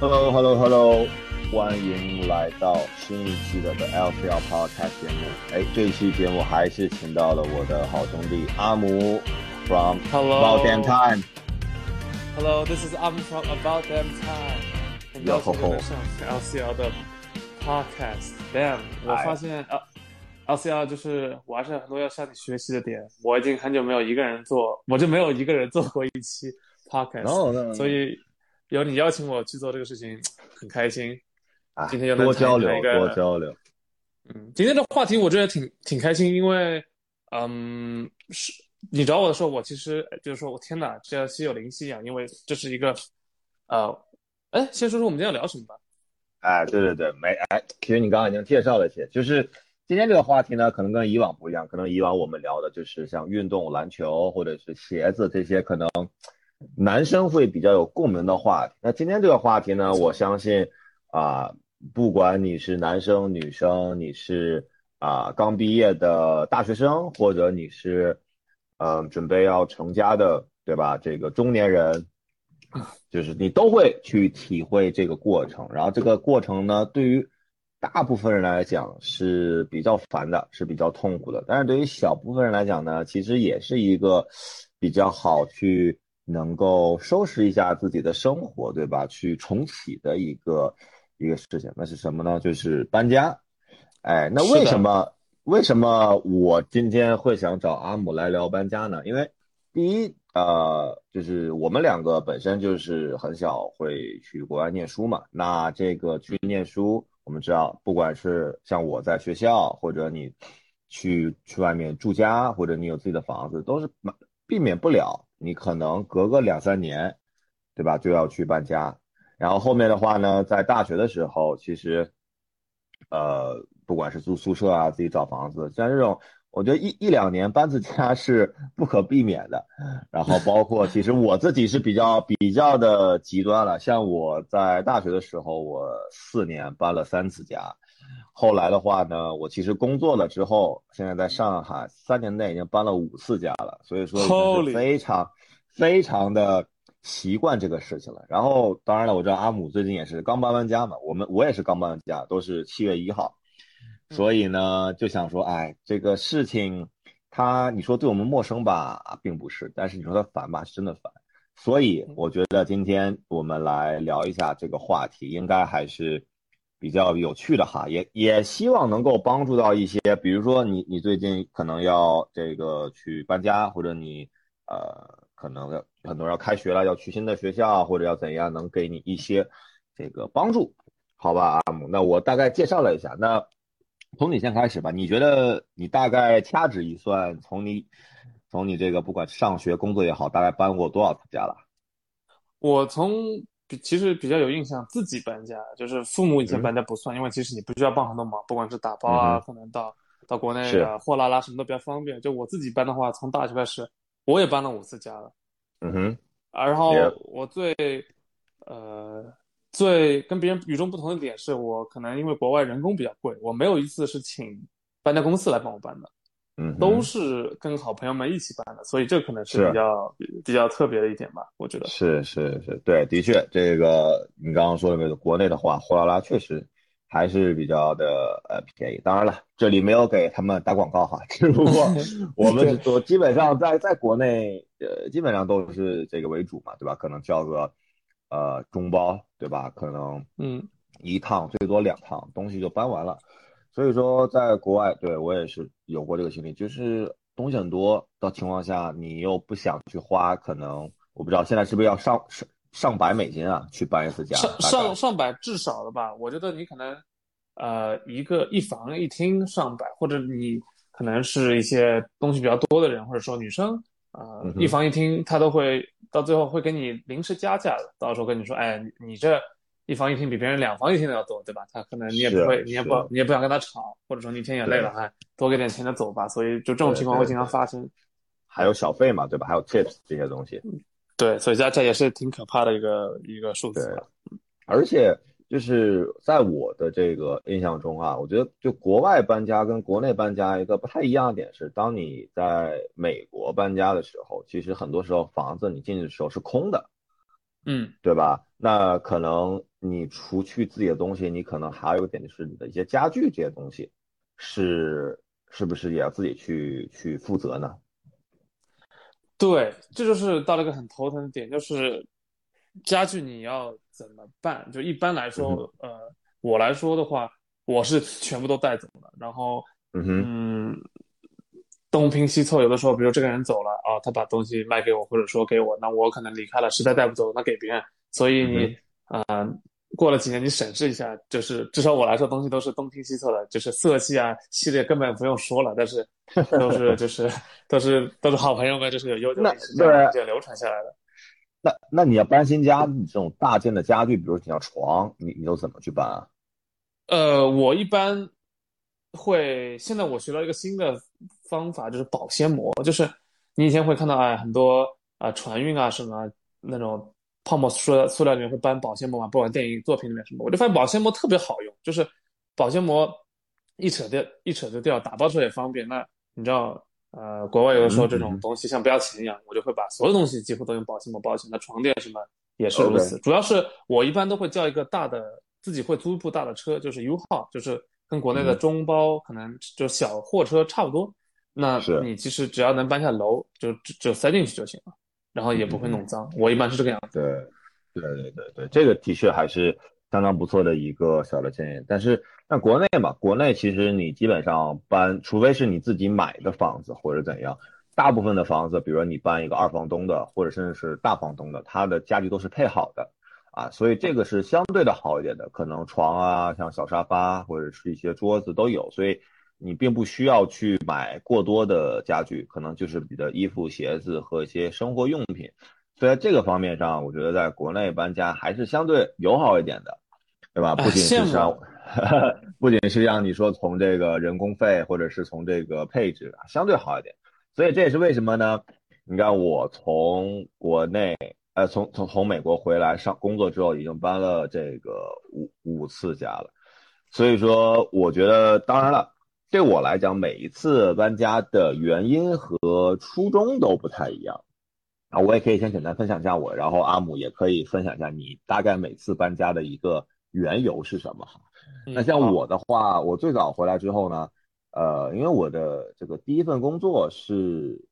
Hello，Hello，Hello，欢迎来到新一期的 The LCL Podcast 节目。哎，这一期节目还是请到了我的好兄弟阿姆，from Hello About Damn Time。Hello，this is Am from About Damn Time。很高兴能上 LCL 的 Podcast。Damn，我发现啊，LCL 就是我还是很多要向你学习的点。我已经很久没有一个人做，我就没有一个人做过一期 Podcast，、no, no, no. 所以有你邀请我去做这个事情，很开心。啊，今天又能多交流多交流。嗯，今天的话题我觉得挺挺开心，因为嗯，是你找我的时候，我其实就是说我天哪，这心有灵犀一样，因为这是一个呃，哎，先说说我们今天要聊什么吧。哎，对对对，没哎，其实你刚刚已经介绍了一些，就是今天这个话题呢，可能跟以往不一样，可能以往我们聊的就是像运动、篮球或者是鞋子这些，可能男生会比较有共鸣的话题。那今天这个话题呢，我相信啊、不管你是男生、女生，你是啊、刚毕业的大学生，或者你是嗯、呃准备要成家的，对吧？这个中年人。就是你都会去体会这个过程，然后这个过程呢，对于大部分人来讲是比较烦的，是比较痛苦的，但是对于小部分人来讲呢，其实也是一个比较好去能够收拾一下自己的生活，对吧？去重启的一个一个事情，那是什么呢？就是搬家。哎，那为什么为什么我今天会想找阿姆来聊搬家呢？因为第一，呃，就是我们两个本身就是很小会去国外念书嘛。那这个去念书，我们知道，不管是像我在学校，或者你去去外面住家，或者你有自己的房子，都是避免不了，你可能隔个两三年，对吧，就要去搬家。然后后面的话呢，在大学的时候，其实，呃，不管是住宿舍啊，自己找房子，像这种。我觉得一一两年搬次家是不可避免的，然后包括其实我自己是比较比较的极端了，像我在大学的时候，我四年搬了三次家，后来的话呢，我其实工作了之后，现在在上海三年内已经搬了五次家了，所以说是非常非常的习惯这个事情了。然后当然了，我知道阿姆最近也是刚搬完家嘛，我们我也是刚搬完家，都是七月一号。所以呢，就想说，哎，这个事情，它你说对我们陌生吧，并不是，但是你说它烦吧，是真的烦。所以我觉得今天我们来聊一下这个话题，应该还是比较有趣的哈，也也希望能够帮助到一些，比如说你你最近可能要这个去搬家，或者你呃可能要很多人要开学了，要去新的学校，或者要怎样，能给你一些这个帮助，好吧，那我大概介绍了一下，那。从你先开始吧，你觉得你大概掐指一算，从你从你这个不管上学、工作也好，大概搬过多少次家了？我从其实比较有印象，自己搬家，就是父母以前搬家不算，嗯、因为其实你不需要帮很多忙，不管是打包啊，嗯、可能到到国内啊，货拉拉什么都比较方便。就我自己搬的话，从大学开始，我也搬了五次家了。嗯哼。啊，然后我最呃。最跟别人与众不同的点是我可能因为国外人工比较贵，我没有一次是请搬家公司来帮我搬的，嗯，都是跟好朋友们一起搬的，所以这可能是比较比较特别的一点吧，我觉得是是是，对，的确，这个你刚刚说的那个国内的话，货拉拉确实还是比较的呃便宜。当然了，这里没有给他们打广告哈，只不过 我们都基本上在在国内呃基本上都是这个为主嘛，对吧？可能叫个。呃，中包对吧？可能嗯，一趟最多两趟东西就搬完了。所以说，在国外，对我也是有过这个经历，就是东西很多的情况下，你又不想去花，可能我不知道现在是不是要上上上百美金啊，去搬一次家？上上上百至少的吧？我觉得你可能呃一个一房一厅上百，或者你可能是一些东西比较多的人，或者说女生啊、呃嗯、一房一厅，他都会。到最后会给你临时加价的，到时候跟你说，哎，你这一房一厅比别人两房一厅的要多，对吧？他可能你也不会，你也不你也不想跟他吵，或者说你一天也累了，哎，多给点钱就走吧。所以就这种情况会经常发生。还有小费嘛，对吧？还有 tips 这些东西。对，所以加价也是挺可怕的一个一个数字。而且就是在我的这个印象中啊，我觉得就国外搬家跟国内搬家一个不太一样的点是，当你在美国搬家的时候，其实很多时候房子你进去的时候是空的，嗯，对吧？那可能你除去自己的东西，你可能还有一点就是你的一些家具这些东西，是是不是也要自己去去负责呢？对，这就是到了一个很头疼的点，就是家具你要怎么办？就一般来说，呃，我来说的话，我是全部都带走了，然后，嗯，东拼西凑，有的时候，比如这个人走了啊，他把东西卖给我，或者说给我，那我可能离开了，实在带不走，那给别人。所以你，啊，过了几年你审视一下，就是至少我来说，东西都是东拼西凑的，就是色系啊系列根本不用说了，但是。都是就是都是都是好朋友们，就是有悠久历史这样流传下来的。那那你要搬新家，你这种大件的家具，比如你要床，你你都怎么去搬啊？呃，我一般会，现在我学到一个新的方法，就是保鲜膜。就是你以前会看到哎很多啊船运啊什么那种泡沫塑塑料里面会搬保鲜膜嘛，不管电影作品里面什么，我就发现保鲜膜特别好用，就是保鲜膜一扯掉一扯就掉，打包出来也方便。那你知道，呃，国外有的时候这种东西像不要钱一样，我就会把所有东西几乎都用保鲜膜包起来。那床垫什么也是如此。主要是我一般都会叫一个大的，自己会租一部大的车，就是 U 号，就是跟国内的中包可能就小货车差不多。那你其实只要能搬下楼，就就塞进去就行了，然后也不会弄脏。我一般是这个样子。对，对对对对，这个的确还是相当不错的一个小的建议，但是。那国内嘛，国内其实你基本上搬，除非是你自己买的房子或者怎样，大部分的房子，比如说你搬一个二房东的，或者甚至是大房东的，他的家具都是配好的啊，所以这个是相对的好一点的，可能床啊，像小沙发或者是一些桌子都有，所以你并不需要去买过多的家具，可能就是你的衣服、鞋子和一些生活用品，所以在这个方面上，我觉得在国内搬家还是相对友好一点的，对吧？不仅是像。不仅是让你说从这个人工费，或者是从这个配置啊，相对好一点，所以这也是为什么呢？你看我从国内，呃，从从从美国回来上工作之后，已经搬了这个五五次家了。所以说，我觉得，当然了，对我来讲，每一次搬家的原因和初衷都不太一样啊。我也可以先简单分享一下我，然后阿姆也可以分享一下你大概每次搬家的一个缘由是什么哈。那像我的话，我最早回来之后呢，呃，因为我的这个第一份工作是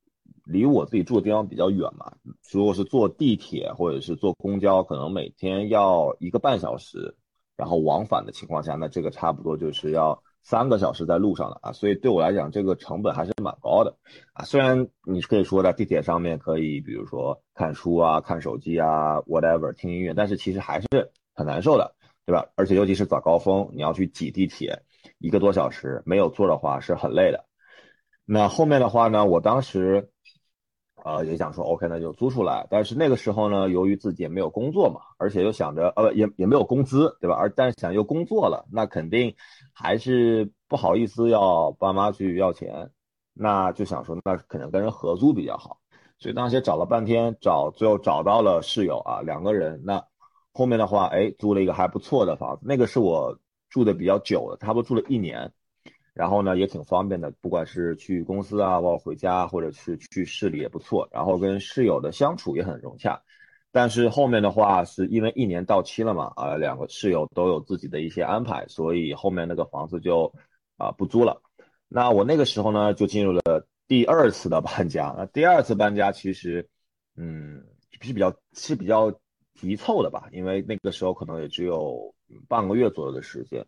离我自己住的地方比较远嘛，如果是坐地铁或者是坐公交，可能每天要一个半小时，然后往返的情况下，那这个差不多就是要三个小时在路上了啊，所以对我来讲，这个成本还是蛮高的啊。虽然你可以说在地铁上面可以，比如说看书啊、看手机啊、whatever 听音乐，但是其实还是很难受的。对吧？而且尤其是早高峰，你要去挤地铁，一个多小时没有座的话是很累的。那后面的话呢，我当时，呃，也想说，OK，那就租出来。但是那个时候呢，由于自己也没有工作嘛，而且又想着，呃，也也没有工资，对吧？而但是想又工作了，那肯定还是不好意思要爸妈去要钱，那就想说，那可能跟人合租比较好。所以当时找了半天，找最后找到了室友啊，两个人，那。后面的话，哎，租了一个还不错的房子，那个是我住的比较久的，差不多住了一年，然后呢也挺方便的，不管是去公司啊，包括回家，或者是去市里也不错，然后跟室友的相处也很融洽。但是后面的话，是因为一年到期了嘛，啊，两个室友都有自己的一些安排，所以后面那个房子就啊不租了。那我那个时候呢，就进入了第二次的搬家。那第二次搬家其实，嗯，是比较是比较。急凑的吧，因为那个时候可能也只有半个月左右的时间，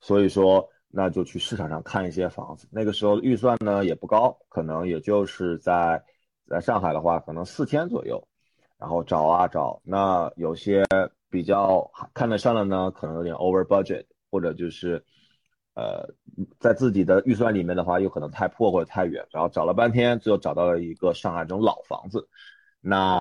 所以说那就去市场上看一些房子。那个时候预算呢也不高，可能也就是在在上海的话，可能四千左右。然后找啊找，那有些比较看得上的呢，可能有点 over budget，或者就是呃在自己的预算里面的话，又可能太破或者太远。然后找了半天，最后找到了一个上海这种老房子，那。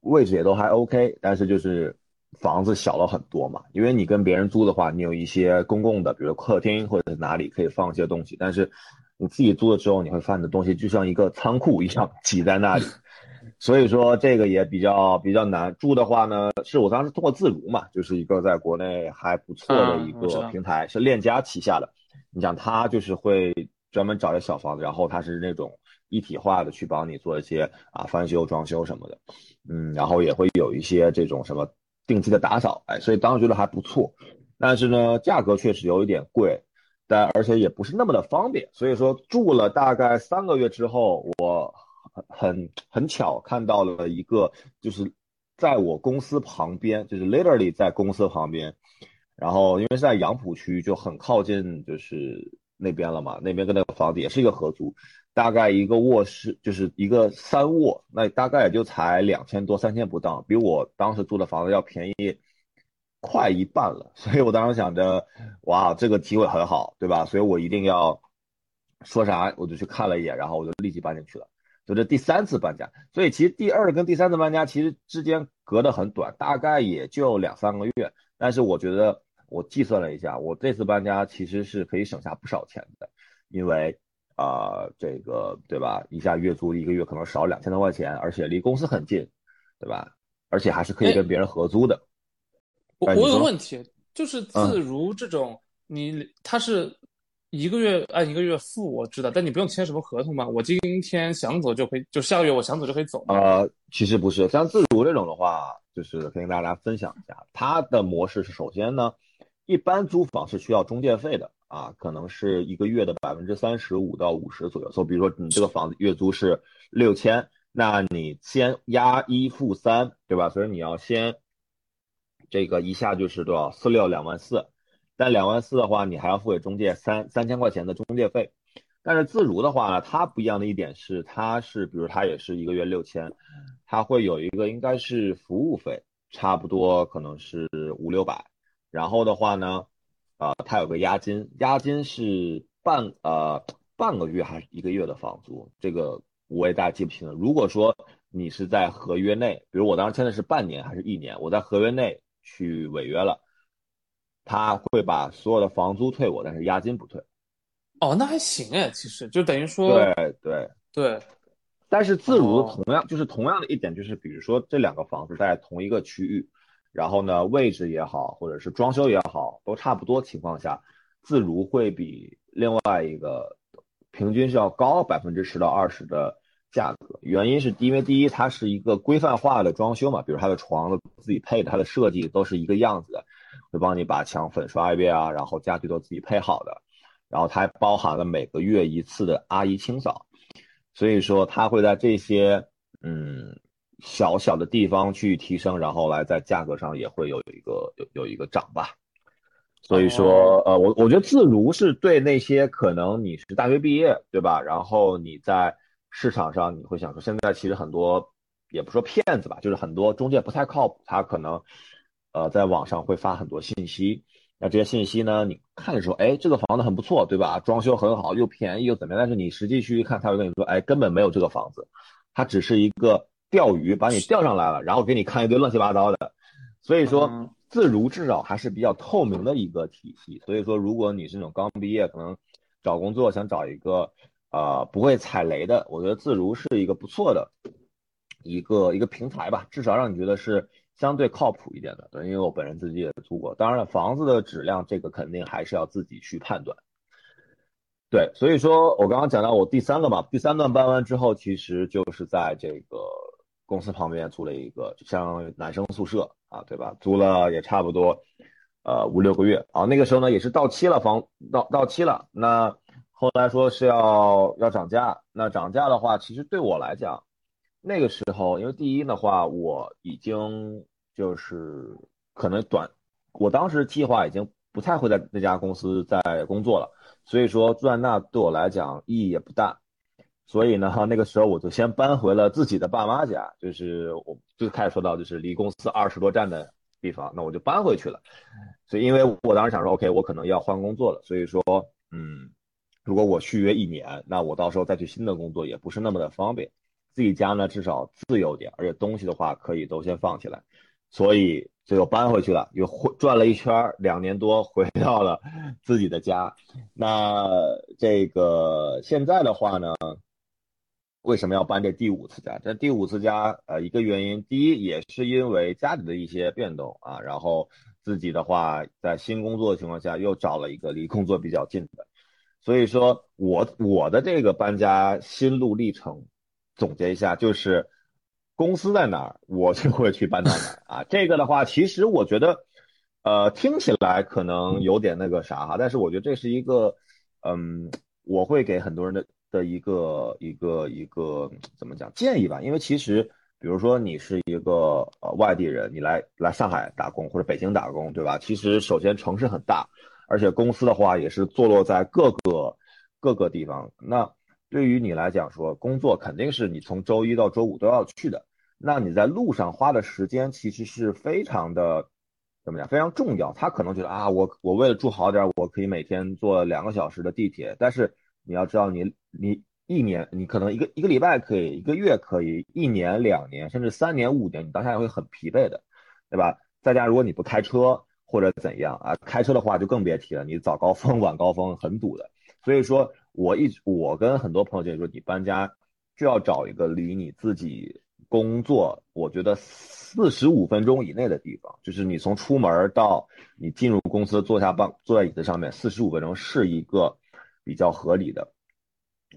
位置也都还 OK，但是就是房子小了很多嘛。因为你跟别人租的话，你有一些公共的，比如客厅或者是哪里可以放一些东西。但是你自己租了之后，你会发现的东西就像一个仓库一样挤在那里。所以说这个也比较比较难。住的话呢，是我当时通过自如嘛，就是一个在国内还不错的一个平台，是链家旗下的。你想他就是会专门找一小房子，然后他是那种一体化的去帮你做一些啊翻修、装修什么的，嗯，然后也会有一些这种什么定期的打扫，哎，所以当时觉得还不错，但是呢，价格确实有一点贵，但而且也不是那么的方便，所以说住了大概三个月之后，我很很巧看到了一个，就是在我公司旁边，就是 literally 在公司旁边。然后因为是在杨浦区，就很靠近就是那边了嘛，那边跟那个房子也是一个合租，大概一个卧室就是一个三卧，那大概也就才两千多三千不到，比我当时租的房子要便宜快一半了。所以我当时想着，哇，这个机会很好，对吧？所以我一定要说啥，我就去看了一眼，然后我就立即搬进去了。就这第三次搬家，所以其实第二跟第三次搬家其实之间隔得很短，大概也就两三个月，但是我觉得。我计算了一下，我这次搬家其实是可以省下不少钱的，因为啊，这个对吧？一下月租一个月可能少两千多块钱，而且离公司很近，对吧？而且还是可以跟别人合租的。我我有问题，就是自如这种，你他是一个月按一个月付，我知道，但你不用签什么合同吗？我今天想走就可以，就下个月我想走就可以走。呃，其实不是，像自如这种的话，就是可以跟大家分享一下，它的模式是首先呢。一般租房是需要中介费的啊，可能是一个月的百分之三十五到五十左右。所以比如说你这个房子月租是六千，那你先押一付三，对吧？所以你要先这个一下就是多少四六两万四，但两万四的话，你还要付给中介三三千块钱的中介费。但是自如的话呢，它不一样的一点是，它是比如它也是一个月六千，它会有一个应该是服务费，差不多可能是五六百。然后的话呢，啊，它有个押金，押金是半呃半个月还是一个月的房租，这个我也大概记不清了。如果说你是在合约内，比如我当时签的是半年还是一年，我在合约内去违约了，他会把所有的房租退我，但是押金不退。哦，那还行哎，其实就等于说对对对，但是自如同样就是同样的一点就是，比如说这两个房子在同一个区域。然后呢，位置也好，或者是装修也好，都差不多情况下，自如会比另外一个平均是要高百分之十到二十的价格。原因是因为第一，它是一个规范化的装修嘛，比如它的床的自己配的，它的设计都是一个样子的，会帮你把墙粉刷一遍啊，然后家具都自己配好的，然后它还包含了每个月一次的阿姨清扫，所以说它会在这些嗯。小小的地方去提升，然后来在价格上也会有一个有有一个涨吧。所以说，呃，我我觉得自如是对那些可能你是大学毕业，对吧？然后你在市场上你会想说，现在其实很多也不说骗子吧，就是很多中介不太靠谱，他可能呃在网上会发很多信息。那这些信息呢，你看的时候，哎，这个房子很不错，对吧？装修很好，又便宜又怎么样？但是你实际去一看，他会跟你说，哎，根本没有这个房子，它只是一个。钓鱼把你钓上来了，然后给你看一堆乱七八糟的，所以说自如至少还是比较透明的一个体系。所以说，如果你是那种刚毕业，可能找工作想找一个呃不会踩雷的，我觉得自如是一个不错的一个一个平台吧，至少让你觉得是相对靠谱一点的。对，因为我本人自己也租过，当然了，房子的质量这个肯定还是要自己去判断。对，所以说我刚刚讲到我第三个嘛，第三段搬完之后，其实就是在这个。公司旁边租了一个，就像男生宿舍啊，对吧？租了也差不多，呃五六个月啊。那个时候呢，也是到期了，房到到期了。那后来说是要要涨价，那涨价的话，其实对我来讲，那个时候因为第一的话，我已经就是可能短，我当时计划已经不太会在那家公司再工作了，所以说住在那对我来讲意义也不大。所以呢，哈那个时候我就先搬回了自己的爸妈家，就是我最开始说到，就是离公司二十多站的地方，那我就搬回去了。所以，因为我当时想说，OK，我可能要换工作了，所以说，嗯，如果我续约一年，那我到时候再去新的工作也不是那么的方便。自己家呢，至少自由点，而且东西的话可以都先放起来，所以就又搬回去了，又转了一圈，两年多回到了自己的家。那这个现在的话呢？为什么要搬这第五次家？这第五次家，呃，一个原因，第一也是因为家里的一些变动啊，然后自己的话，在新工作的情况下又找了一个离工作比较近的，所以说我我的这个搬家心路历程总结一下，就是公司在哪儿，我就会去搬到哪儿啊。这个的话，其实我觉得，呃，听起来可能有点那个啥哈，但是我觉得这是一个，嗯，我会给很多人的的一个一个一个怎么讲建议吧，因为其实。比如说你是一个呃外地人，你来来上海打工或者北京打工，对吧？其实首先城市很大，而且公司的话也是坐落在各个各个地方。那对于你来讲说，工作肯定是你从周一到周五都要去的。那你在路上花的时间其实是非常的怎么讲？非常重要。他可能觉得啊，我我为了住好点，我可以每天坐两个小时的地铁。但是你要知道，你你。一年，你可能一个一个礼拜可以，一个月可以，一年、两年，甚至三年、五年，你当下会很疲惫的，对吧？再加上如果你不开车或者怎样啊，开车的话就更别提了，你早高峰、晚高峰很堵的。所以说，我一直我跟很多朋友建议说，你搬家就要找一个离你自己工作，我觉得四十五分钟以内的地方，就是你从出门到你进入公司坐下办坐在椅子上面，四十五分钟是一个比较合理的。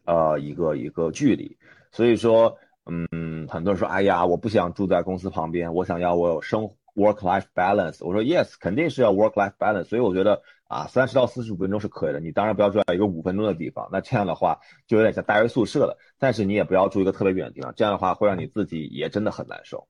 呃，一个一个距离，所以说，嗯，很多人说，哎呀，我不想住在公司旁边，我想要我有生 work life balance。我说，yes，肯定是要 work life balance。所以我觉得啊，三十到四十五分钟是可以的。你当然不要住在一个五分钟的地方，那这样的话就有点像大学宿舍了。但是你也不要住一个特别远的地方，这样的话会让你自己也真的很难受。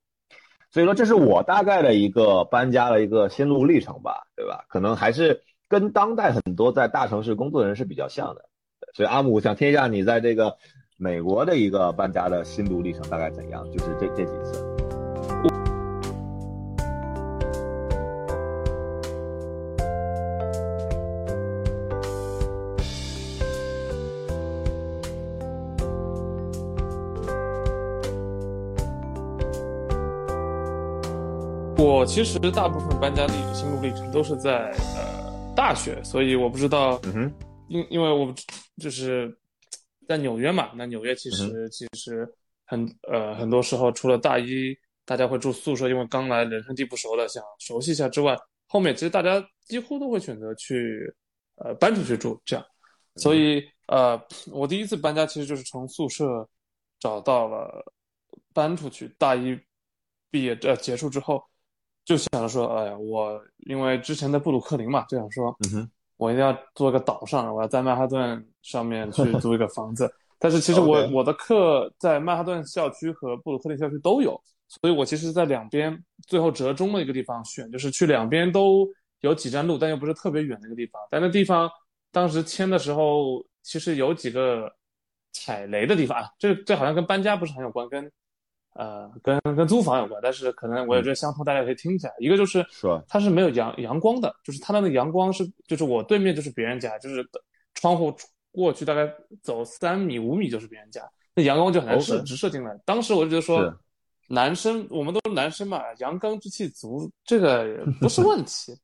所以说，这是我大概的一个搬家的一个心路历程吧，对吧？可能还是跟当代很多在大城市工作的人是比较像的。所以阿姆想听一下你在这个美国的一个搬家的心路历程大概怎样？就是这这几次。我其实大部分搬家的心路历程都是在呃大学，所以我不知道。嗯哼。因因为我就是在纽约嘛，那纽约其实其实很呃很多时候除了大一大家会住宿舍，因为刚来人生地不熟的想熟悉一下之外，后面其实大家几乎都会选择去呃搬出去住这样，所以呃我第一次搬家其实就是从宿舍找到了搬出去，大一毕业呃结束之后就想着说，哎呀我因为之前在布鲁克林嘛，就想说。嗯我一定要做个岛上，我要在曼哈顿上面去 租一个房子。但是其实我我的课在曼哈顿校区和布鲁克林校区都有，所以我其实在两边最后折中的一个地方选，就是去两边都有几站路，但又不是特别远的一个地方。但那地方当时签的时候，其实有几个踩雷的地方啊，这这好像跟搬家不是很有关，跟。呃，跟跟租房有关，但是可能我也觉得相通，大家可以听一下。一个就是，是？它是没有阳阳光的，就是它那个阳光是，就是我对面就是别人家，就是窗户过去大概走三米五米就是别人家，那阳光就很难射直射进来。当时我就觉得说，男生我们都是男生嘛，阳刚之气足，这个 不是问题。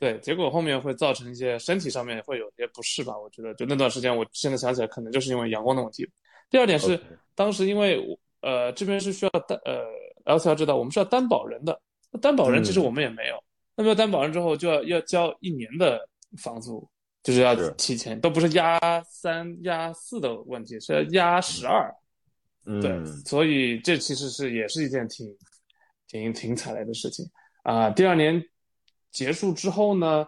对，结果后面会造成一些身体上面会有些不适吧？我觉得就那段时间，我现在想起来，可能就是因为阳光的问题。第二点是，当时因为我。呃，这边是需要担呃，L C 要知道，我们是要担保人的。那担保人其实我们也没有。那么担保人之后就要要交一年的房租，就是要提前，都不是压三压四的问题，是要压十二。对，所以这其实是也是一件挺挺挺踩雷的事情啊。第二年结束之后呢，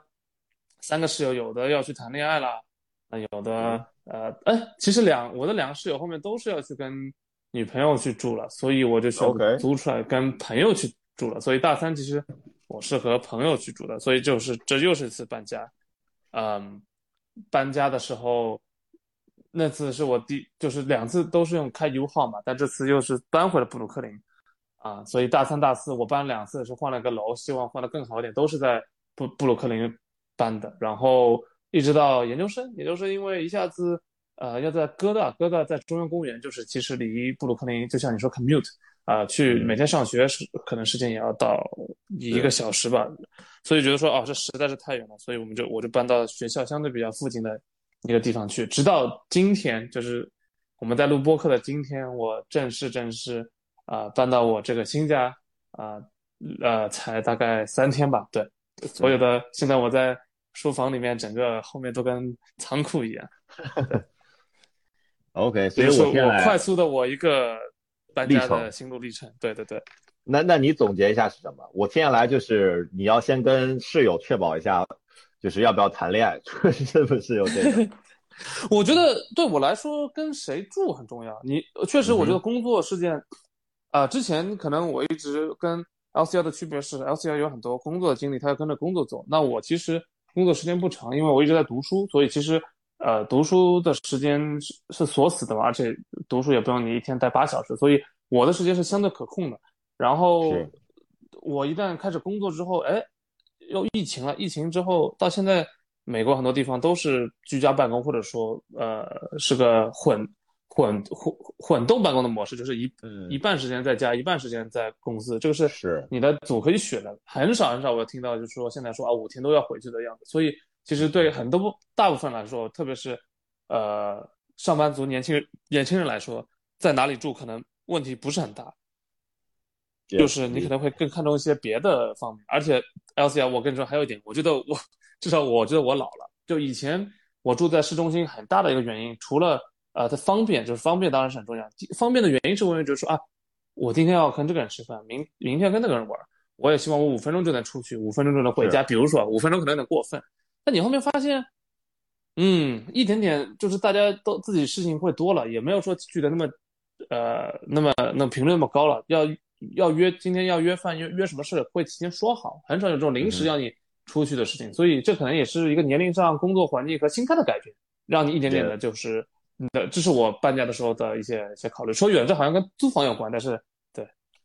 三个室友有的要去谈恋爱了，那有的呃，哎，其实两我的两个室友后面都是要去跟。女朋友去住了，所以我就选择租出来跟朋友去住了。所以大三其实我是和朋友去住的，所以就是这又是一次搬家。嗯，搬家的时候那次是我第就是两次都是用开 U 号嘛，但这次又是搬回了布鲁克林啊。所以大三大四我搬两次是换了个楼，希望换的更好一点，都是在布布鲁克林搬的。然后一直到研究生，研究生因为一下子。呃，要在哥大，哥大在中央公园，就是其实离布鲁克林，就像你说 commute 啊，去每天上学是可能时间也要到一个小时吧，所以觉得说哦，这实在是太远了，所以我们就我就搬到学校相对比较附近的一个地方去，直到今天，就是我们在录播客的今天，我正式正式啊搬到我这个新家啊，呃，才大概三天吧，对，所有的现在我在。书房里面整个后面都跟仓库一样。OK，所以我我快速的我一个搬家的心路历程。对对对。那那你总结一下是什么？我听下来就是你要先跟室友确保一下，就是要不要谈恋爱，是不是有这个？我觉得对我来说，跟谁住很重要。你确实，我觉得工作是件，啊，之前可能我一直跟 L C L 的区别是，L C L 有很多工作的经历，他要跟着工作走。那我其实工作时间不长，因为我一直在读书，所以其实呃，读书的时间是是锁死的嘛，而且读书也不用你一天待八小时，所以我的时间是相对可控的。然后我一旦开始工作之后，哎，又疫情了，疫情之后到现在。美国很多地方都是居家办公，或者说，呃，是个混混混混动办公的模式，就是一一半时间在家，一半时间在公司。这个是是你的组可以选的，很少很少我听到就是说现在说啊五天都要回去的样子。所以其实对很多大部分来说，特别是呃上班族、年轻人、年轻人来说，在哪里住可能问题不是很大，就是你可能会更看重一些别的方面。而且 L C L，我跟你说还有一点，我觉得我。至少我觉得我老了。就以前我住在市中心，很大的一个原因，除了呃它方便，就是方便当然是很重要。方便的原因是因为就是说啊，我今天要跟这个人吃饭，明明天跟那个人玩，我也希望我五分钟就能出去，五分钟就能回家。比如说五分钟可能有点过分，但你后面发现，嗯，一点点就是大家都自己事情会多了，也没有说聚的那么呃那么那频率那么高了。要要约今天要约饭约约什么事会提前说好，很少有这种临时要你。出去的事情，所以这可能也是一个年龄上、工作环境和心态的改变，让你一点点的，就是的，这是我搬家的时候的一些一些考虑。说远，这好像跟租房有关，但是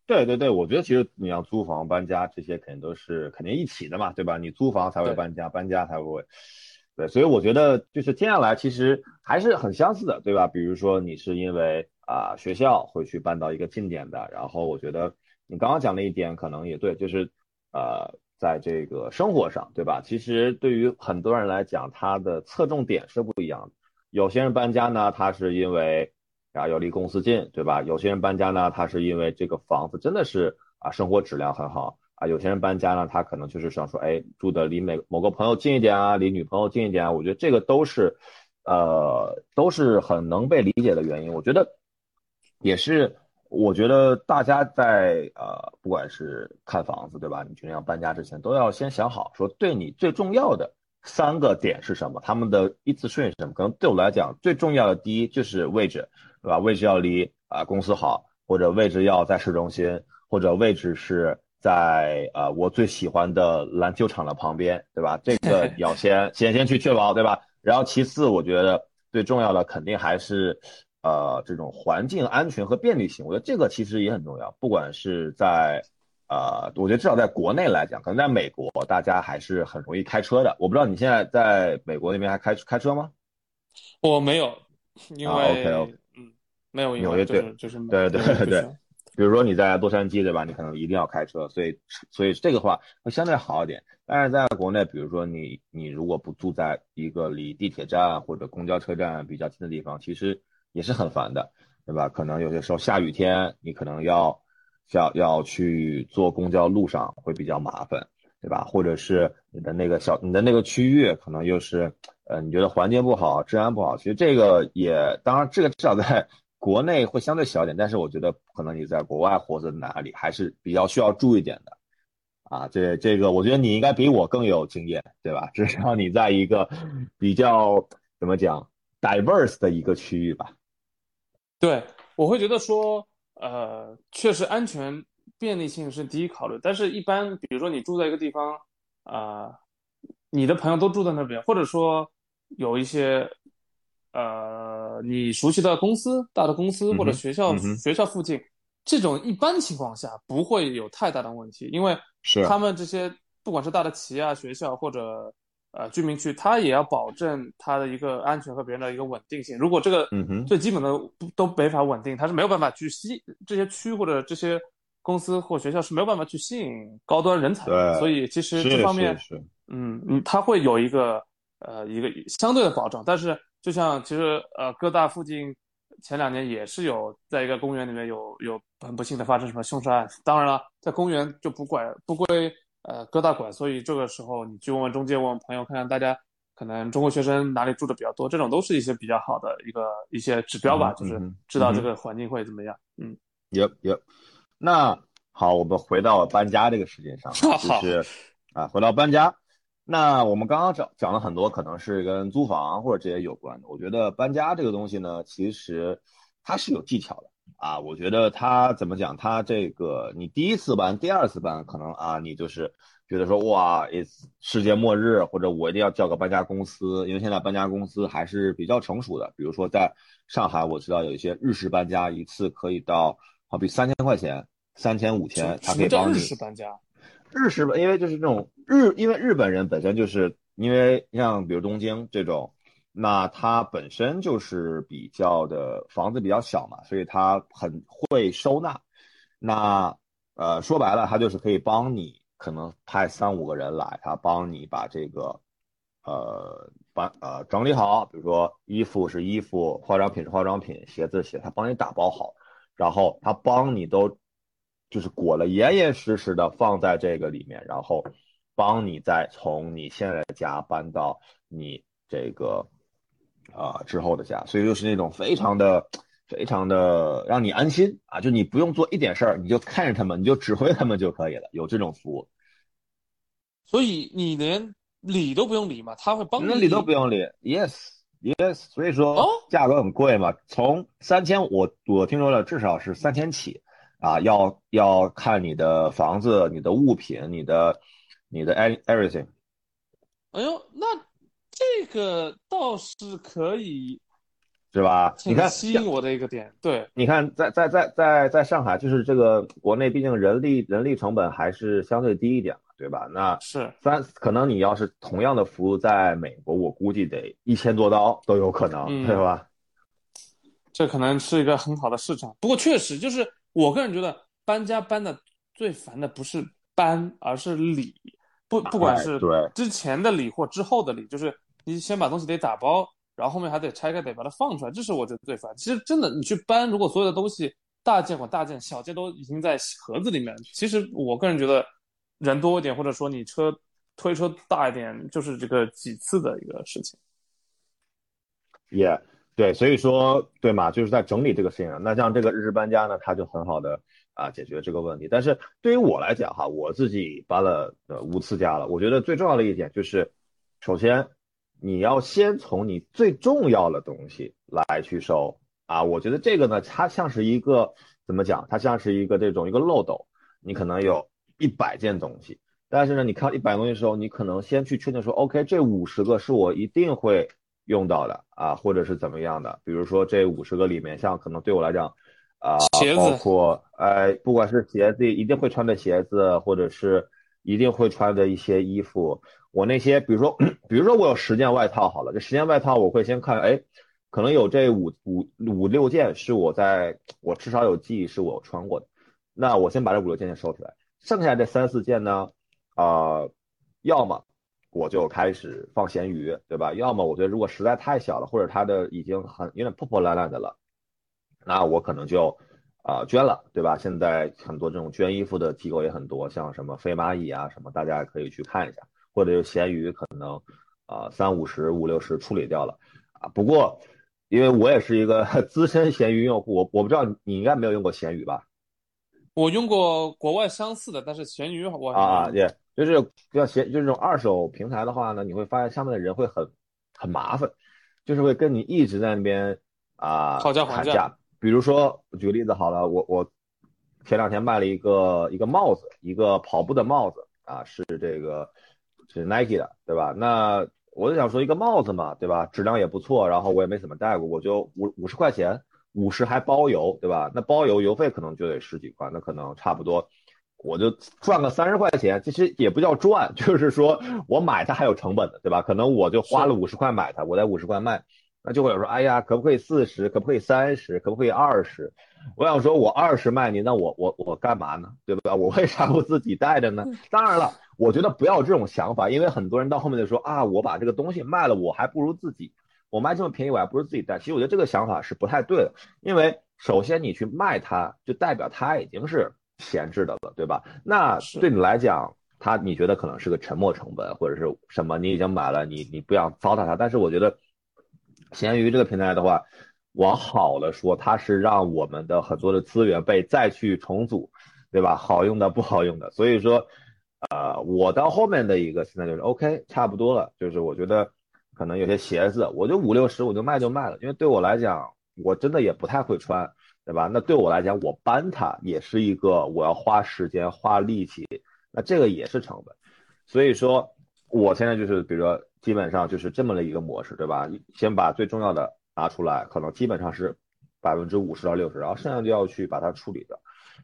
对，对对对，我觉得其实你要租房、搬家这些肯定都是肯定一起的嘛，对吧？你租房才会搬家，搬家才会，对，所以我觉得就是接下来其实还是很相似的，对吧？比如说你是因为啊学校会去搬到一个近点的，然后我觉得你刚刚讲的一点可能也对，就是呃。在这个生活上，对吧？其实对于很多人来讲，他的侧重点是不一样的。有些人搬家呢，他是因为啊要离公司近，对吧？有些人搬家呢，他是因为这个房子真的是啊生活质量很好啊。有些人搬家呢，他可能就是想说，哎，住的离每某个朋友近一点啊，离女朋友近一点啊。我觉得这个都是呃都是很能被理解的原因。我觉得也是。我觉得大家在呃，不管是看房子对吧？你决定要搬家之前，都要先想好，说对你最重要的三个点是什么，他们的依次顺序是什么？可能对我来讲，最重要的第一就是位置，对吧？位置要离啊公司好，或者位置要在市中心，或者位置是在呃我最喜欢的篮球场的旁边，对吧？这个 要先先先去确保，对吧？然后其次，我觉得最重要的肯定还是。呃，这种环境安全和便利性，我觉得这个其实也很重要。不管是在，呃，我觉得至少在国内来讲，可能在美国，大家还是很容易开车的。我不知道你现在在美国那边还开开车吗？我没有，因为嗯，没有，纽约对，就是对对对对。比如说你在洛杉矶对吧？你可能一定要开车，所以所以这个话会相对好一点。但是在国内，比如说你你如果不住在一个离地铁站或者公交车站比较近的地方，其实。也是很烦的，对吧？可能有些时候下雨天，你可能要要要去坐公交路上会比较麻烦，对吧？或者是你的那个小你的那个区域可能又是呃你觉得环境不好、治安不好，其实这个也当然这个至少在国内会相对小一点，但是我觉得可能你在国外或者哪里还是比较需要注意点的啊。这这个我觉得你应该比我更有经验，对吧？至少你在一个比较怎么讲 diverse 的一个区域吧。对，我会觉得说，呃，确实安全便利性是第一考虑。但是，一般比如说你住在一个地方，啊，你的朋友都住在那边，或者说有一些，呃，你熟悉的公司、大的公司或者学校、学校附近，这种一般情况下不会有太大的问题，因为是他们这些不管是大的企业啊、学校或者。呃，居民区它也要保证它的一个安全和别人的一个稳定性。如果这个最基本的都没法稳定，它是没有办法去吸这些区或者这些公司或学校是没有办法去吸引高端人才的。所以其实这方面，嗯嗯，它会有一个呃一个相对的保障。但是就像其实呃哥大附近前两年也是有在一个公园里面有有很不幸的发生什么凶杀案。当然了，在公园就不管不归。呃各大管，所以这个时候你去问问中介，问问朋友，看看大家可能中国学生哪里住的比较多，这种都是一些比较好的一个一些指标吧，就是知道这个环境会怎么样。嗯，Yep Yep。那好，我们回到搬家这个事情上，就是 啊，回到搬家。那我们刚刚讲讲了很多，可能是跟租房或者这些有关的。我觉得搬家这个东西呢，其实它是有技巧的啊。我觉得它怎么讲？它这个你第一次搬、第二次搬，可能啊，你就是觉得说哇，is 世界末日，或者我一定要叫个搬家公司，因为现在搬家公司还是比较成熟的。比如说在上海，我知道有一些日式搬家，一次可以到好比三千块钱、三千、五千，它可以帮你。日式搬家。日式吧，因为就是这种日，因为日本人本身就是因为像比如东京这种，那它本身就是比较的房子比较小嘛，所以它很会收纳。那呃说白了，它就是可以帮你可能派三五个人来，他帮你把这个呃把呃整理好，比如说衣服是衣服，化妆品是化妆品，鞋子鞋，他帮你打包好，然后他帮你都。就是裹了严严实实的放在这个里面，然后帮你再从你现在的家搬到你这个啊之后的家，所以就是那种非常的非常的让你安心啊，就你不用做一点事儿，你就看着他们，你就指挥他们就可以了，有这种服务。所以你连理都不用理嘛，他会帮你理都不用理，yes yes，所以说价格很贵嘛，从三千我我听说了至少是三千起。啊，要要看你的房子、你的物品、你的、你的 everything。哎呦，那这个倒是可以，是吧？你看，吸引我的一个点。对，你看，在在在在在上海，就是这个国内，毕竟人力人力成本还是相对低一点嘛，对吧？那是三，可能你要是同样的服务在美国，我估计得一千多刀都有可能，对吧？这可能是一个很好的市场，不过确实就是。我个人觉得搬家搬的最烦的不是搬，而是理。不，不管是之前的理或之后的理，就是你先把东西得打包，然后后面还得拆开，得把它放出来，这是我觉得最烦。其实真的，你去搬，如果所有的东西大件或大件、小件都已经在盒子里面，其实我个人觉得人多一点，或者说你车推车大一点，就是这个几次的一个事情。Yeah。对，所以说对嘛，就是在整理这个事情。那像这个日式搬家呢，它就很好的啊解决这个问题。但是对于我来讲哈，我自己搬了呃五次家了，我觉得最重要的一点就是，首先你要先从你最重要的东西来去收啊。我觉得这个呢，它像是一个怎么讲？它像是一个这种一个漏斗，你可能有一百件东西，但是呢，你看一百东西的时候，你可能先去确定说，OK，这五十个是我一定会。用到的啊，或者是怎么样的？比如说这五十个里面，像可能对我来讲，啊，包括呃，不管是鞋子一定会穿的鞋子，或者是一定会穿的一些衣服，我那些比如说，比如说我有十件外套，好了，这十件外套我会先看，哎，可能有这五五五六件是我在我至少有记忆是我穿过的，那我先把这五六件先收起来，剩下这三四件呢，啊，要么。我就开始放咸鱼，对吧？要么我觉得如果实在太小了，或者它的已经很有点破破烂烂的了，那我可能就啊捐了，对吧？现在很多这种捐衣服的机构也很多，像什么飞蚂蚁啊什么，大家可以去看一下。或者就咸鱼可能啊三五十五六十处理掉了啊。不过因为我也是一个 资深咸鱼用户，我我不知道你应该没有用过咸鱼吧？我用过国外相似的，但是咸鱼我啊也。就是要写，就是这种二手平台的话呢，你会发现上面的人会很很麻烦，就是会跟你一直在那边啊讨价还价。比如说，举个例子好了，我我前两天卖了一个一个帽子，一个跑步的帽子啊，是这个是 Nike 的，对吧？那我就想说一个帽子嘛，对吧？质量也不错，然后我也没怎么戴过，我就五五十块钱，五十还包邮，对吧？那包邮邮费可能就得十几块，那可能差不多。我就赚个三十块钱，其实也不叫赚，就是说我买它还有成本的，对吧？可能我就花了五十块买它，我在五十块卖，那就会有说，哎呀，可不可以四十？可不可以三十？可不可以二十？我想说，我二十卖你，那我我我干嘛呢？对吧？我为啥不自己带着呢？当然了，我觉得不要这种想法，因为很多人到后面就说啊，我把这个东西卖了，我还不如自己，我卖这么便宜，我还不如自己带。其实我觉得这个想法是不太对的，因为首先你去卖它，就代表它已经是。闲置的了，对吧？那对你来讲，它你觉得可能是个沉没成本或者是什么，你已经买了，你你不想糟蹋它。但是我觉得闲鱼这个平台的话，往好了说，它是让我们的很多的资源被再去重组，对吧？好用的不好用的，所以说，呃，我到后面的一个现在就是 OK，差不多了，就是我觉得可能有些鞋子，我就五六十我就卖就卖了，因为对我来讲，我真的也不太会穿，对吧？那对我来讲，我搬它也是一个我要花时间花力气，那这个也是成本，所以说我现在就是比如说基本上就是这么的一个模式，对吧？先把最重要的。拿出来可能基本上是百分之五十到六十，然后剩下就要去把它处理掉。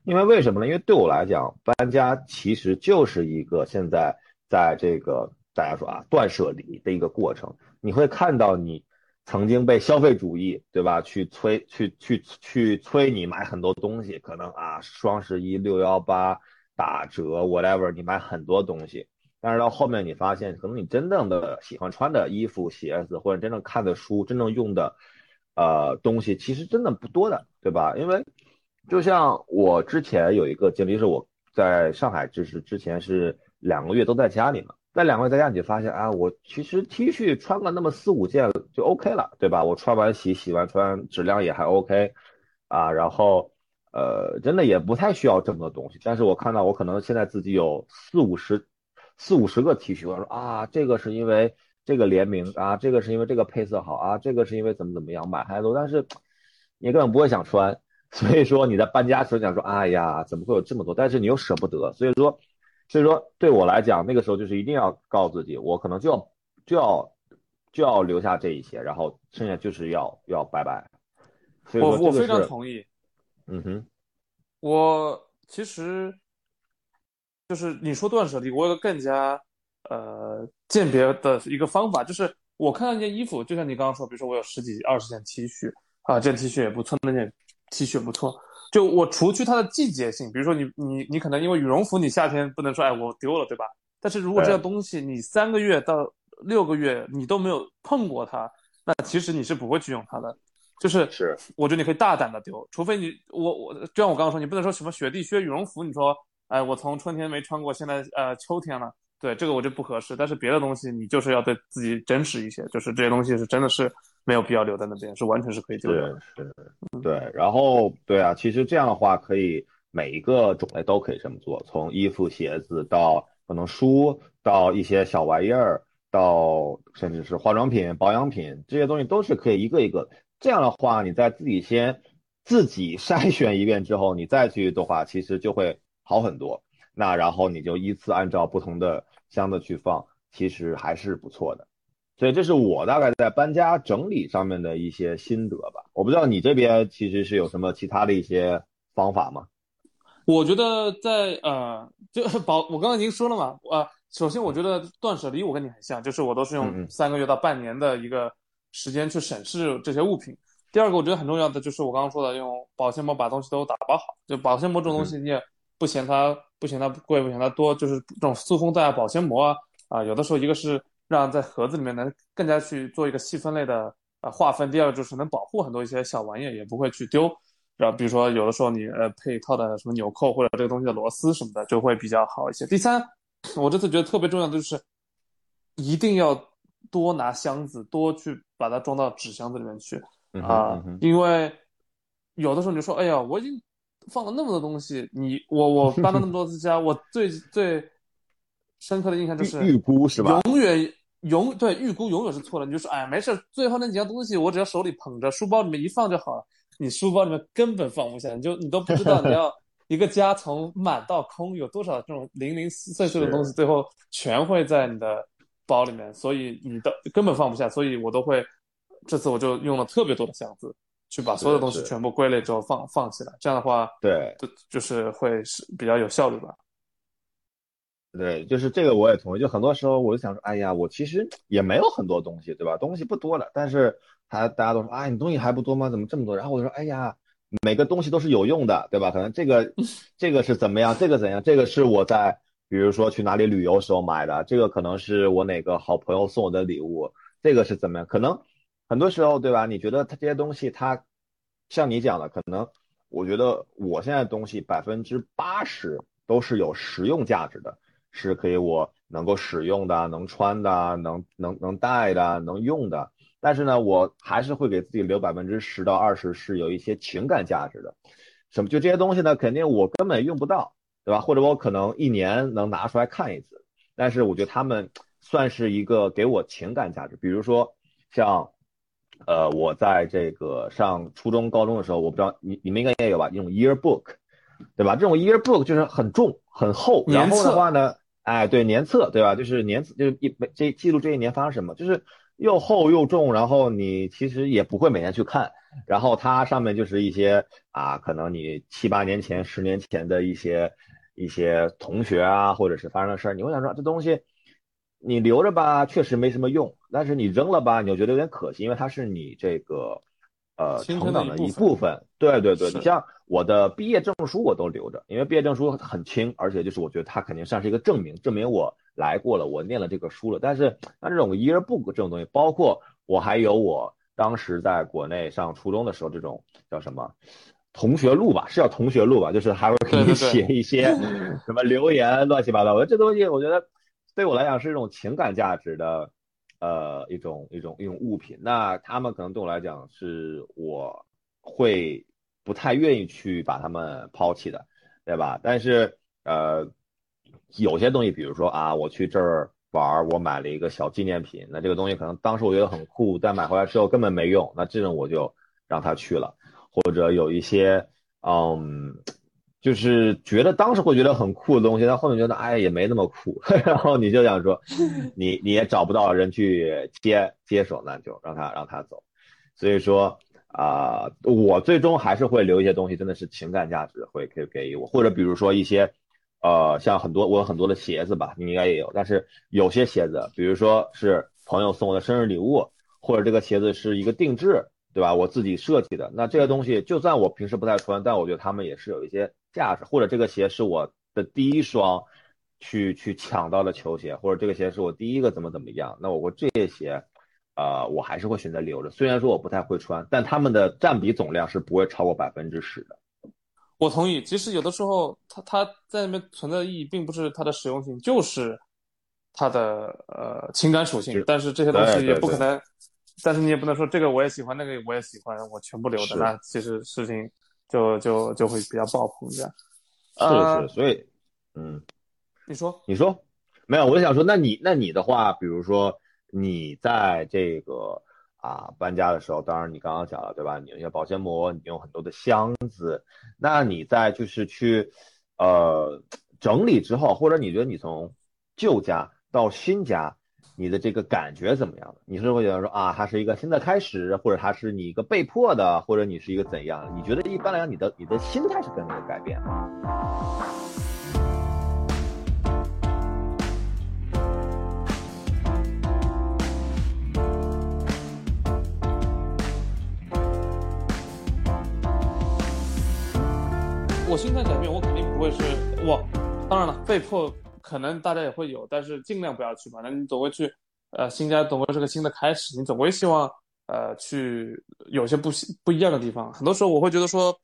因为为什么呢？因为对我来讲，搬家其实就是一个现在在这个大家说啊断舍离的一个过程。你会看到你曾经被消费主义对吧去催去去去催你买很多东西，可能啊双十一六幺八打折 whatever 你买很多东西，但是到后面你发现可能你真正的喜欢穿的衣服鞋子或者真正看的书真正用的。呃，东西其实真的不多的，对吧？因为就像我之前有一个经历，是我在上海，就是之前是两个月都在家里嘛。在两个月在家，你就发现啊，我其实 T 恤穿个那么四五件就 OK 了，对吧？我穿完洗，洗完穿，质量也还 OK 啊。然后呃，真的也不太需要这么多东西。但是我看到我可能现在自己有四五十、四五十个 T 恤，我说啊，这个是因为。这个联名啊，这个是因为这个配色好啊，这个是因为怎么怎么样买太多，但是你根本不会想穿，所以说你在搬家时候想说，哎呀，怎么会有这么多？但是你又舍不得，所以说，所以说对我来讲，那个时候就是一定要告诉自己，我可能就要就要就要留下这一些，然后剩下就是要要拜拜。我我非常同意。嗯哼，我其实就是你说断舍离，我有个更加。呃，鉴别的一个方法就是，我看到一件衣服，就像你刚刚说，比如说我有十几、二十件 T 恤啊，这件 T 恤也不错，那件 T 恤不错。就我除去它的季节性，比如说你你你可能因为羽绒服，你夏天不能说哎我丢了，对吧？但是如果这个东西你三个月到六个月你都没有碰过它，那其实你是不会去用它的。就是是，我觉得你可以大胆的丢，除非你我我就像我刚刚说，你不能说什么雪地靴、羽绒服，你说哎我从春天没穿过，现在呃秋天了。对这个我就不合适，但是别的东西你就是要对自己真实一些，就是这些东西是真的是没有必要留在那边，是完全是可以丢的。是，对。然后对啊，其实这样的话可以每一个种类都可以这么做，从衣服、鞋子到可能书，到一些小玩意儿，到甚至是化妆品、保养品这些东西都是可以一个一个。这样的话，你在自己先自己 筛选一遍之后，你再去的话，其实就会好很多。那然后你就依次按照不同的箱子去放，其实还是不错的。所以这是我大概在搬家整理上面的一些心得吧。我不知道你这边其实是有什么其他的一些方法吗？我觉得在呃，就保我刚刚已经说了嘛，呃，首先我觉得断舍离我跟你很像，就是我都是用三个月到半年的一个时间去审视这些物品。第二个我觉得很重要的就是我刚刚说的用保鲜膜把东西都打包好，就保鲜膜这种东西你也不嫌它。不嫌它贵，不嫌它多，就是这种塑封袋啊、保鲜膜啊，啊，有的时候一个是让在盒子里面能更加去做一个细分类的呃划分，第二个就是能保护很多一些小玩意，也不会去丢。然后比如说有的时候你呃配套的什么纽扣或者这个东西的螺丝什么的，就会比较好一些。第三，我这次觉得特别重要的就是一定要多拿箱子，多去把它装到纸箱子里面去啊，因为有的时候你就说，哎呀，我已经。放了那么多东西，你我我搬了那么多次家，我最最深刻的印象就是预估是吧？永远永对预估永远是错的。你就说哎没事，最后那几样东西我只要手里捧着，书包里面一放就好了。你书包里面根本放不下，你就你都不知道你要 一个家从满到空有多少这种零零碎碎的东西，最后全会在你的包里面，所以你的根本放不下。所以我都会这次我就用了特别多的箱子。去把所有东西全部归类之后放放起来，这样的话，对，就就是会是比较有效率吧。对，就是这个我也同意。就很多时候我就想说，哎呀，我其实也没有很多东西，对吧？东西不多了，但是还大家都说，啊，你东西还不多吗？怎么这么多？然后我就说，哎呀，每个东西都是有用的，对吧？可能这个这个是怎么样，这个怎样，这个是我在比如说去哪里旅游时候买的，这个可能是我哪个好朋友送我的礼物，这个是怎么样？可能。很多时候，对吧？你觉得它这些东西，它像你讲的，可能我觉得我现在东西百分之八十都是有实用价值的。是可以我能够使用的、能穿的、能能能带的、能用的。但是呢，我还是会给自己留百分之十到二十是有一些情感价值的。什么？就这些东西呢？肯定我根本用不到，对吧？或者我可能一年能拿出来看一次。但是我觉得他们算是一个给我情感价值。比如说像，呃，我在这个上初中、高中的时候，我不知道你你们应该也有吧？这种 yearbook，对吧？这种 yearbook 就是很重、很厚。然后的话呢，哎，对，年册，对吧？就是年册，就是一这记录这一年发生什么，就是。又厚又重，然后你其实也不会每天去看，然后它上面就是一些啊，可能你七八年前、十年前的一些一些同学啊，或者是发生的事儿，你会想说这东西你留着吧，确实没什么用，但是你扔了吧，你又觉得有点可惜，因为它是你这个呃成长的一部分。对对对，你像我的毕业证书我都留着，因为毕业证书很轻，而且就是我觉得它肯定算是一个证明，证明我。来过了，我念了这个书了，但是像这种 yearbook 这种东西，包括我还有我当时在国内上初中的时候，这种叫什么同学录吧，是叫同学录吧，就是还会给你写一些什么留言，乱七八糟。我觉得这东西，我觉得对我来讲是一种情感价值的，呃，一种一种一种物品。那他们可能对我来讲是我会不太愿意去把他们抛弃的，对吧？但是呃。有些东西，比如说啊，我去这儿玩，我买了一个小纪念品，那这个东西可能当时我觉得很酷，但买回来之后根本没用，那这种我就让他去了。或者有一些，嗯，就是觉得当时会觉得很酷的东西，但后面觉得哎也没那么酷，然后你就想说，你你也找不到人去接接手，那就让他让他走。所以说啊，我最终还是会留一些东西，真的是情感价值会可以给予我，或者比如说一些。呃，像很多我有很多的鞋子吧，你应该也有。但是有些鞋子，比如说是朋友送我的生日礼物，或者这个鞋子是一个定制，对吧？我自己设计的，那这些东西就算我平时不太穿，但我觉得他们也是有一些价值。或者这个鞋是我的第一双去去抢到的球鞋，或者这个鞋是我第一个怎么怎么样，那我这些鞋，呃，我还是会选择留着。虽然说我不太会穿，但他们的占比总量是不会超过百分之十的。我同意，其实有的时候，它它在那边存在的意义，并不是它的实用性，就是它的呃情感属性。但是这些东西也不可能，但是你也不能说这个我也喜欢，那个我也喜欢，我全部留着，那其实事情就就就会比较爆棚这样。是是，所以，嗯，你说，你说，没有，我就想说，那你那你的话，比如说你在这个。啊，搬家的时候，当然你刚刚讲了，对吧？你用些保鲜膜，你用很多的箱子，那你在就是去，呃，整理之后，或者你觉得你从旧家到新家，你的这个感觉怎么样？你是会觉得说啊，它是一个新的开始，或者它是你一个被迫的，或者你是一个怎样？你觉得一般来讲，你的你的心态是跟着改变吗？我心态改变，我肯定不会是我。当然了，被迫可能大家也会有，但是尽量不要去吧。那你总会去，呃，新家总会是个新的开始，你总归希望，呃，去有些不不一样的地方。很多时候我会觉得说，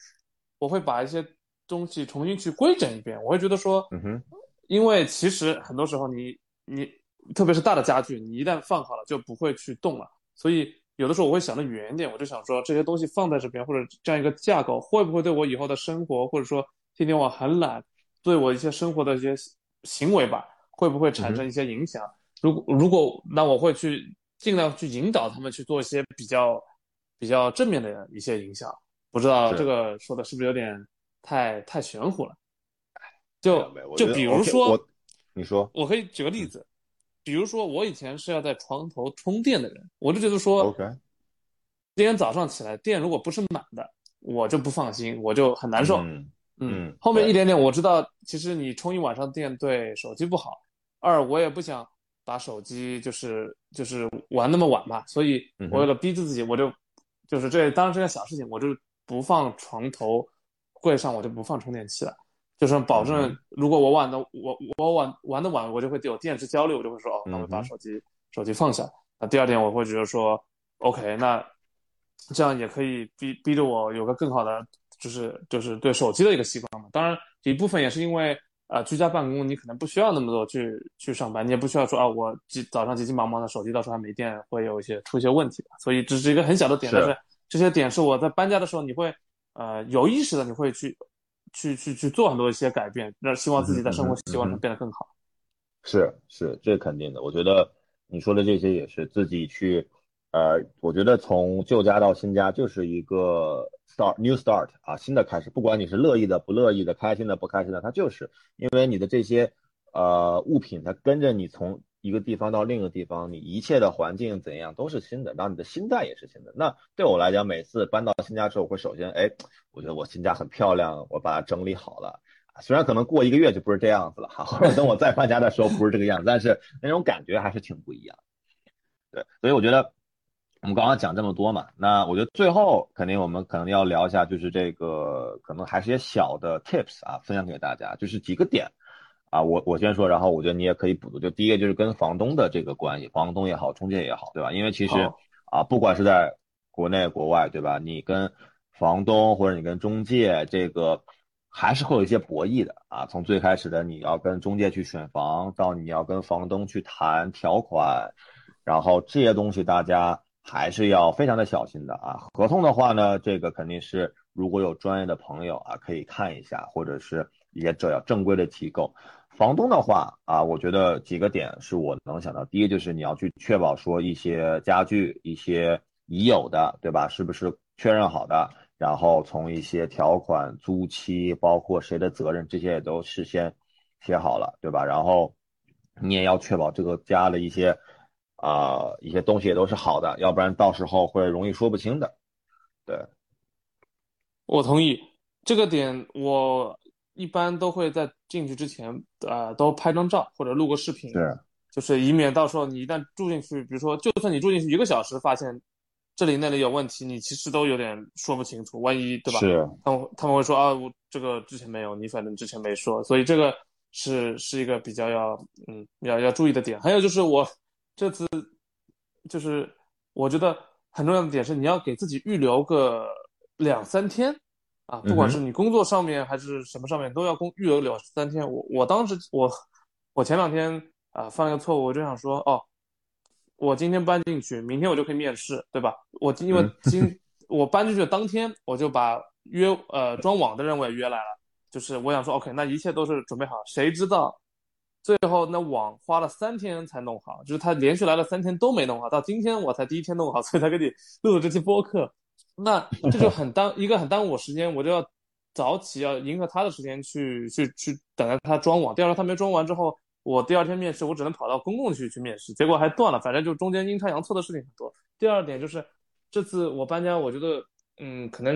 我会把一些东西重新去规整一遍。我会觉得说，嗯哼，因为其实很多时候你你，特别是大的家具，你一旦放好了就不会去动了，所以。有的时候我会想的远一点，我就想说这些东西放在这边或者这样一个架构，会不会对我以后的生活，或者说天天我很懒，对我一些生活的一些行为吧，会不会产生一些影响？如果如果那我会去尽量去引导他们去做一些比较比较正面的一些影响。不知道这个说的是不是有点太太玄乎了？就就比如说，你说，我可以举个例子。比如说，我以前是要在床头充电的人，我就觉得说，今天早上起来电如果不是满的，我就不放心，我就很难受。嗯，后面一点点我知道，其实你充一晚上电对手机不好。二，我也不想把手机就是就是玩那么晚嘛，所以我为了逼着自己，我就就是这当然是件小事情，我就不放床头柜上，我就不放充电器了。就是保证，如果我玩的我我玩玩的晚，我就会有电池焦虑，我就会说哦，那我把手机手机放下。那第二点，我会觉得说，OK，那这样也可以逼逼着我有个更好的，就是就是对手机的一个习惯嘛。当然，一部分也是因为呃，居家办公你可能不需要那么多去去上班，你也不需要说啊，我急早上急急忙忙的手机到时候还没电，会有一些出一些问题所以这是一个很小的点，但是这些点是我在搬家的时候你会呃有意识的你会去去去去做很多一些改变，那希望自己在生活习惯上变得更好。是是，这肯定的。我觉得你说的这些也是自己去。呃，我觉得从旧家到新家就是一个 start new start 啊，新的开始。不管你是乐意的、不乐意的、开心的、不开心的，它就是因为你的这些呃物品，它跟着你从一个地方到另一个地方，你一切的环境怎样都是新的，然后你的心态也是新的。那对我来讲，每次搬到新家之后，我会首先哎，我觉得我新家很漂亮，我把它整理好了。虽然可能过一个月就不是这样子了哈，等我再搬家的时候不是这个样子，但是那种感觉还是挺不一样。对，所以我觉得。我们刚刚讲这么多嘛，那我觉得最后肯定我们可能要聊一下，就是这个可能还是些小的 tips 啊，分享给大家，就是几个点啊，我我先说，然后我觉得你也可以补足。就第一个就是跟房东的这个关系，房东也好，中介也好，对吧？因为其实啊，不管是在国内国外，对吧？你跟房东或者你跟中介，这个还是会有一些博弈的啊。从最开始的你要跟中介去选房，到你要跟房东去谈条款，然后这些东西大家。还是要非常的小心的啊！合同的话呢，这个肯定是如果有专业的朋友啊，可以看一下，或者是一些这要正规的机构。房东的话啊，我觉得几个点是我能想到。第一就是你要去确保说一些家具、一些已有的，对吧？是不是确认好的？然后从一些条款、租期，包括谁的责任，这些也都事先写好了，对吧？然后你也要确保这个家的一些。啊，一些东西也都是好的，要不然到时候会容易说不清的。对，我同意这个点。我一般都会在进去之前，呃，都拍张照或者录个视频，是，就是以免到时候你一旦住进去，比如说，就算你住进去一个小时，发现这里那里有问题，你其实都有点说不清楚。万一对吧？是，他们他们会说啊，我这个之前没有，你反正之前没说，所以这个是是一个比较要嗯要要注意的点。还有就是我。这次就是我觉得很重要的点是，你要给自己预留个两三天啊，不管是你工作上面还是什么上面，都要公预留两三天。我我当时我我前两天啊犯了个错误，我就想说哦，我今天搬进去，明天我就可以面试，对吧？我因为今我搬进去的当天，我就把约呃装网的人我也约来了，就是我想说 OK，那一切都是准备好，谁知道？最后那网花了三天才弄好，就是他连续来了三天都没弄好，到今天我才第一天弄好，所以才给你录了这期播客。那这就很耽一个很耽误我时间，我就要早起，要迎合他的时间去去去等待他装网。第二天他没装完之后，我第二天面试，我只能跑到公共区去面试，结果还断了。反正就中间阴差阳错的事情很多。第二点就是这次我搬家，我觉得嗯，可能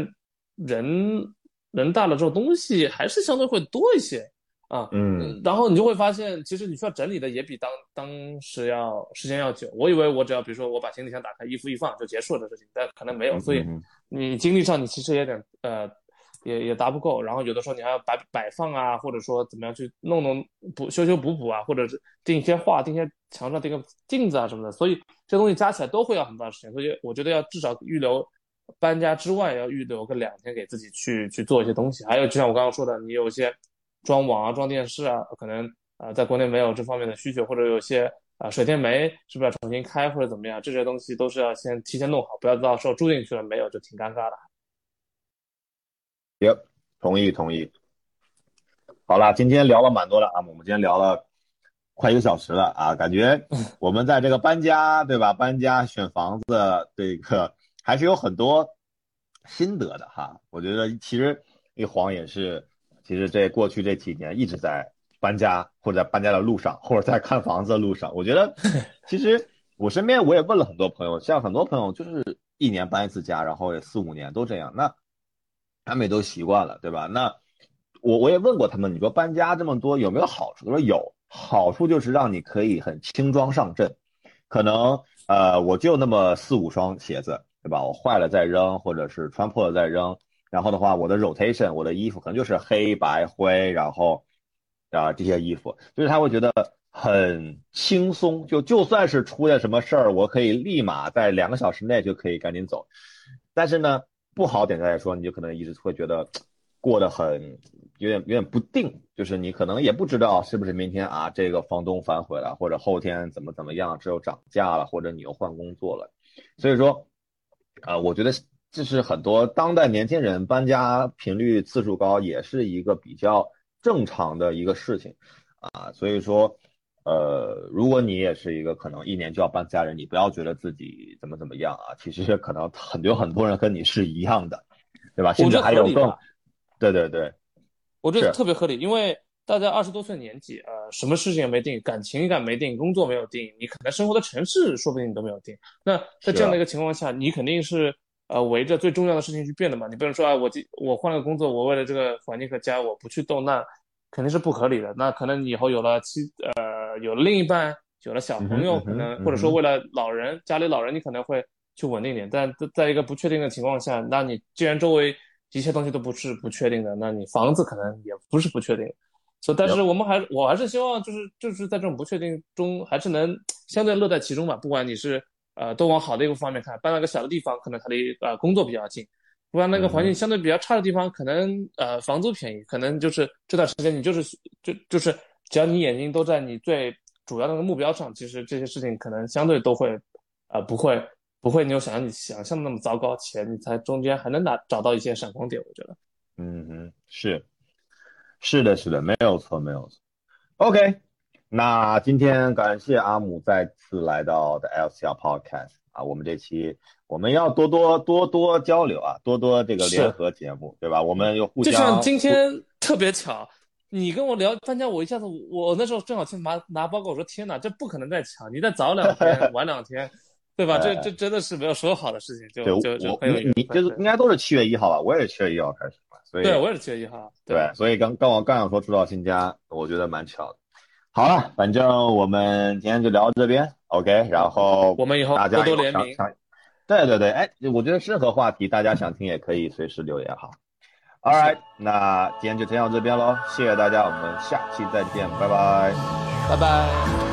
人人大了之后东西还是相对会多一些。啊，嗯，然后你就会发现，其实你需要整理的也比当当时要时间要久。我以为我只要比如说我把行李箱打开，衣服一放就结束了的事情，但可能没有。所以你精力上你其实有点呃，也也达不够。然后有的时候你还要摆摆放啊，或者说怎么样去弄弄补修修补补啊，或者是钉一些画，钉些墙上钉个镜子啊什么的。所以这东西加起来都会要很长时间。所以我觉得要至少预留搬家之外要预留个两天给自己去去做一些东西。还有就像我刚刚说的，你有一些。装网啊，装电视啊，可能啊，在国内没有这方面的需求，或者有些啊，水电煤是不是要重新开或者怎么样？这些东西都是要先提前弄好，不要到时候住进去了没有就挺尴尬的。行，同意同意。好了，今天聊了蛮多的啊，我们今天聊了快一个小时了啊，感觉 我们在这个搬家对吧？搬家选房子这个还是有很多心得的哈。我觉得其实一晃也是。其实这过去这几年一直在搬家，或者在搬家的路上，或者在看房子的路上。我觉得，其实我身边我也问了很多朋友，像很多朋友就是一年搬一次家，然后也四五年都这样，那他们也都习惯了，对吧？那我我也问过他们，你说搬家这么多有没有好处？他说有，好处就是让你可以很轻装上阵，可能呃我就那么四五双鞋子，对吧？我坏了再扔，或者是穿破了再扔。然后的话，我的 rotation，我的衣服可能就是黑白灰，然后啊这些衣服，就是他会觉得很轻松，就就算是出现什么事儿，我可以立马在两个小时内就可以赶紧走。但是呢，不好点在说，你就可能一直会觉得过得很有点有点不定，就是你可能也不知道是不是明天啊这个房东反悔了，或者后天怎么怎么样，只有涨价了，或者你又换工作了。所以说，啊，我觉得这是很多当代年轻人搬家频率次数高，也是一个比较正常的一个事情啊。所以说。呃，如果你也是一个可能一年就要搬家人，你不要觉得自己怎么怎么样啊，其实可能很多很多人跟你是一样的，对吧？甚至还有更，对对对，我觉得特别合理，因为大家二十多岁年纪，呃，什么事情也没定，感情感没定，工作没有定，你可能生活的城市说不定你都没有定。那在这样的一个情况下，你肯定是呃围着最重要的事情去变的嘛。你不能说啊，我我换了个工作，我为了这个环境和家，我不去动，那肯定是不合理的。那可能以后有了妻呃。有了另一半，有了小朋友，可能或者说为了老人，家里老人，你可能会去稳定点。但在一个不确定的情况下，那你既然周围一切东西都不是不确定的，那你房子可能也不是不确定。所以，但是我们还，我还是希望就是就是在这种不确定中，还是能相对乐在其中吧。不管你是呃都往好的一个方面看，搬到个小的地方，可能他的呃工作比较近；不然那个环境相对比较差的地方，可能呃房租便宜，可能就是这段时间你就是就就是。只要你眼睛都在你最主要的那个目标上，其实这些事情可能相对都会，呃，不会不会你有想象你想象的那么糟糕，且你才中间还能拿找到一些闪光点，我觉得。嗯嗯，是是的，是的，没有错，没有错。OK，那今天感谢阿姆再次来到的 LCL Podcast 啊，我们这期我们要多多多多交流啊，多多这个联合节目，对吧？我们又互相。就像今天特别巧。你跟我聊搬家，我一下子我那时候正好去拿拿包裹，我说天哪，这不可能再巧，你再早两天 晚两天，对吧？这这真的是没有说好的事情，就就就很有你就是应该都是七月一号吧？我也是七月一号开始嘛，所以对我也是七月一号，对，所以刚刚我刚想说住到新家，我觉得蛮巧的。好了，反正我们今天就聊到这边，OK，然后我们以后多多联名，对对对，哎，我觉得任何话题大家想听也可以随时留言哈。All right，那今天就先到这边喽，谢谢大家，我们下期再见，拜拜，拜拜。